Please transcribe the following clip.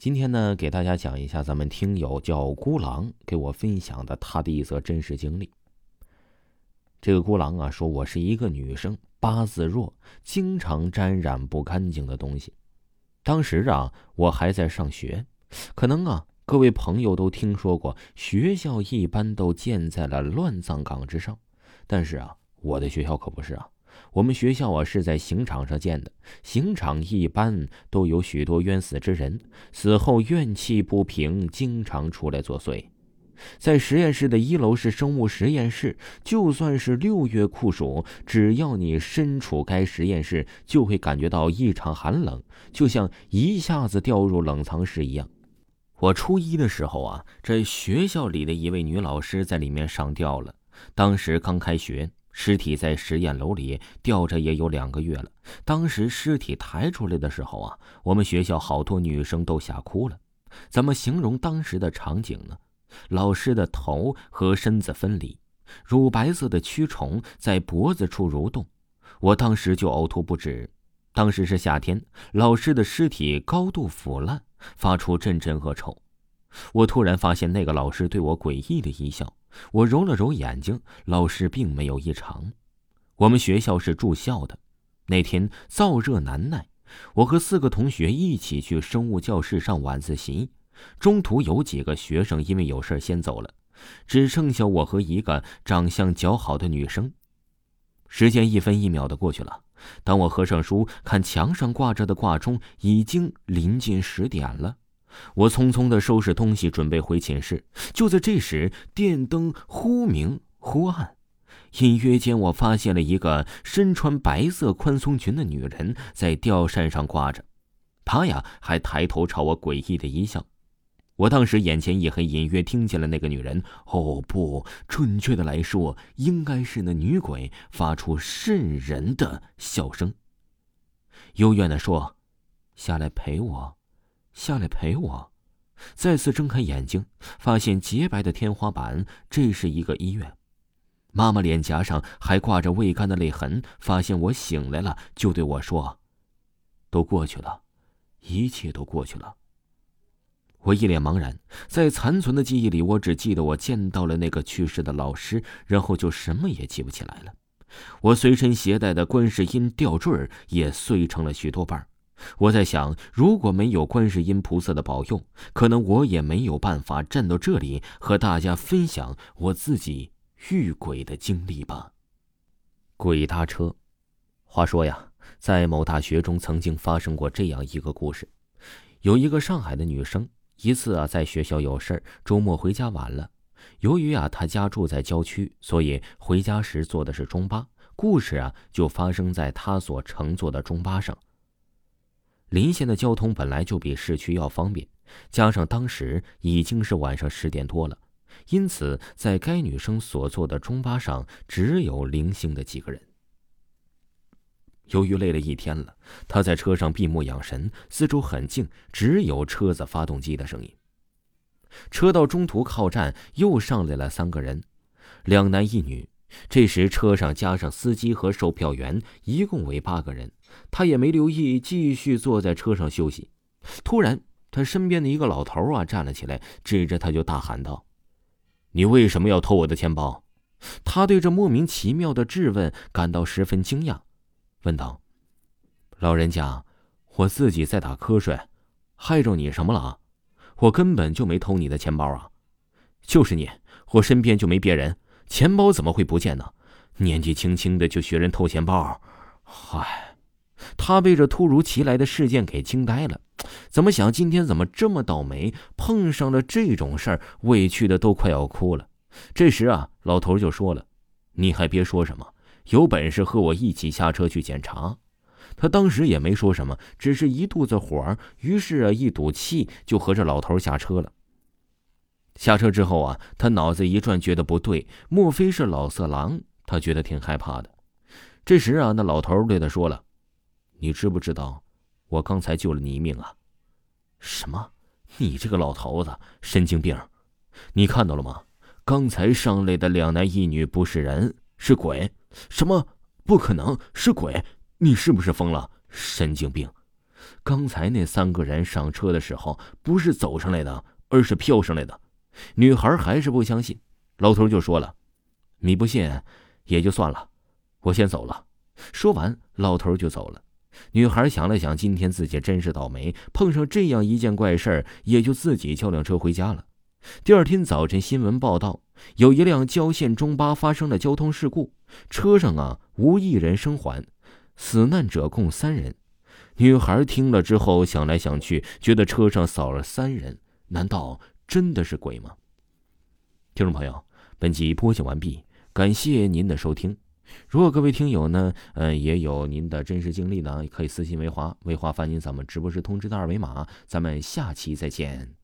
今天呢，给大家讲一下咱们听友叫孤狼给我分享的他的一则真实经历。这个孤狼啊，说我是一个女生，八字弱，经常沾染不干净的东西。当时啊，我还在上学，可能啊，各位朋友都听说过，学校一般都建在了乱葬岗之上，但是啊，我的学校可不是啊。我们学校啊是在刑场上建的，刑场一般都有许多冤死之人，死后怨气不平，经常出来作祟。在实验室的一楼是生物实验室，就算是六月酷暑，只要你身处该实验室，就会感觉到异常寒冷，就像一下子掉入冷藏室一样。我初一的时候啊，这学校里的一位女老师在里面上吊了，当时刚开学。尸体在实验楼里吊着也有两个月了。当时尸体抬出来的时候啊，我们学校好多女生都吓哭了。怎么形容当时的场景呢？老师的头和身子分离，乳白色的蛆虫在脖子处蠕动，我当时就呕吐不止。当时是夏天，老师的尸体高度腐烂，发出阵阵恶臭。我突然发现那个老师对我诡异的一笑。我揉了揉眼睛，老师并没有异常。我们学校是住校的，那天燥热难耐，我和四个同学一起去生物教室上晚自习。中途有几个学生因为有事先走了，只剩下我和一个长相较好的女生。时间一分一秒的过去了，当我合上书看墙上挂着的挂钟，已经临近十点了。我匆匆的收拾东西，准备回寝室。就在这时，电灯忽明忽暗，隐约间我发现了一个身穿白色宽松裙的女人在吊扇上挂着，她呀还抬头朝我诡异的一笑。我当时眼前一黑，隐约听见了那个女人——哦不，准确的来说，应该是那女鬼发出渗人的笑声，幽怨的说：“下来陪我。”下来陪我，再次睁开眼睛，发现洁白的天花板，这是一个医院。妈妈脸颊上还挂着未干的泪痕，发现我醒来了，就对我说：“都过去了，一切都过去了。”我一脸茫然，在残存的记忆里，我只记得我见到了那个去世的老师，然后就什么也记不起来了。我随身携带的观世音吊坠也碎成了许多瓣。我在想，如果没有观世音菩萨的保佑，可能我也没有办法站到这里和大家分享我自己遇鬼的经历吧。鬼搭车，话说呀，在某大学中曾经发生过这样一个故事：有一个上海的女生，一次啊在学校有事周末回家晚了。由于啊她家住在郊区，所以回家时坐的是中巴。故事啊就发生在她所乘坐的中巴上。临县的交通本来就比市区要方便，加上当时已经是晚上十点多了，因此在该女生所坐的中巴上只有零星的几个人。由于累了一天了，她在车上闭目养神，四周很静，只有车子发动机的声音。车到中途靠站，又上来了三个人，两男一女。这时车上加上司机和售票员，一共为八个人。他也没留意，继续坐在车上休息。突然，他身边的一个老头啊站了起来，指着他就大喊道：“你为什么要偷我的钱包？”他对这莫名其妙的质问感到十分惊讶，问道：“老人家，我自己在打瞌睡，害着你什么了？我根本就没偷你的钱包啊！就是你，我身边就没别人，钱包怎么会不见呢？年纪轻轻的就学人偷钱包，嗨！”他被这突如其来的事件给惊呆了，怎么想今天怎么这么倒霉，碰上了这种事儿，委屈的都快要哭了。这时啊，老头就说了：“你还别说什么，有本事和我一起下车去检查。”他当时也没说什么，只是一肚子火，于是啊，一赌气就和这老头下车了。下车之后啊，他脑子一转，觉得不对，莫非是老色狼？他觉得挺害怕的。这时啊，那老头对他说了。你知不知道，我刚才救了你一命啊？什么？你这个老头子，神经病！你看到了吗？刚才上来的两男一女不是人，是鬼。什么？不可能是鬼！你是不是疯了？神经病！刚才那三个人上车的时候不是走上来的，而是飘上来的。女孩还是不相信，老头就说了：“你不信，也就算了，我先走了。”说完，老头就走了。女孩想了想，今天自己真是倒霉，碰上这样一件怪事儿，也就自己叫辆车回家了。第二天早晨，新闻报道有一辆郊县中巴发生了交通事故，车上啊无一人生还，死难者共三人。女孩听了之后，想来想去，觉得车上少了三人，难道真的是鬼吗？听众朋友，本集播讲完毕，感谢您的收听。如果各位听友呢，嗯，也有您的真实经历呢，可以私信维华，维华发您咱们直播时通知的二维码。咱们下期再见。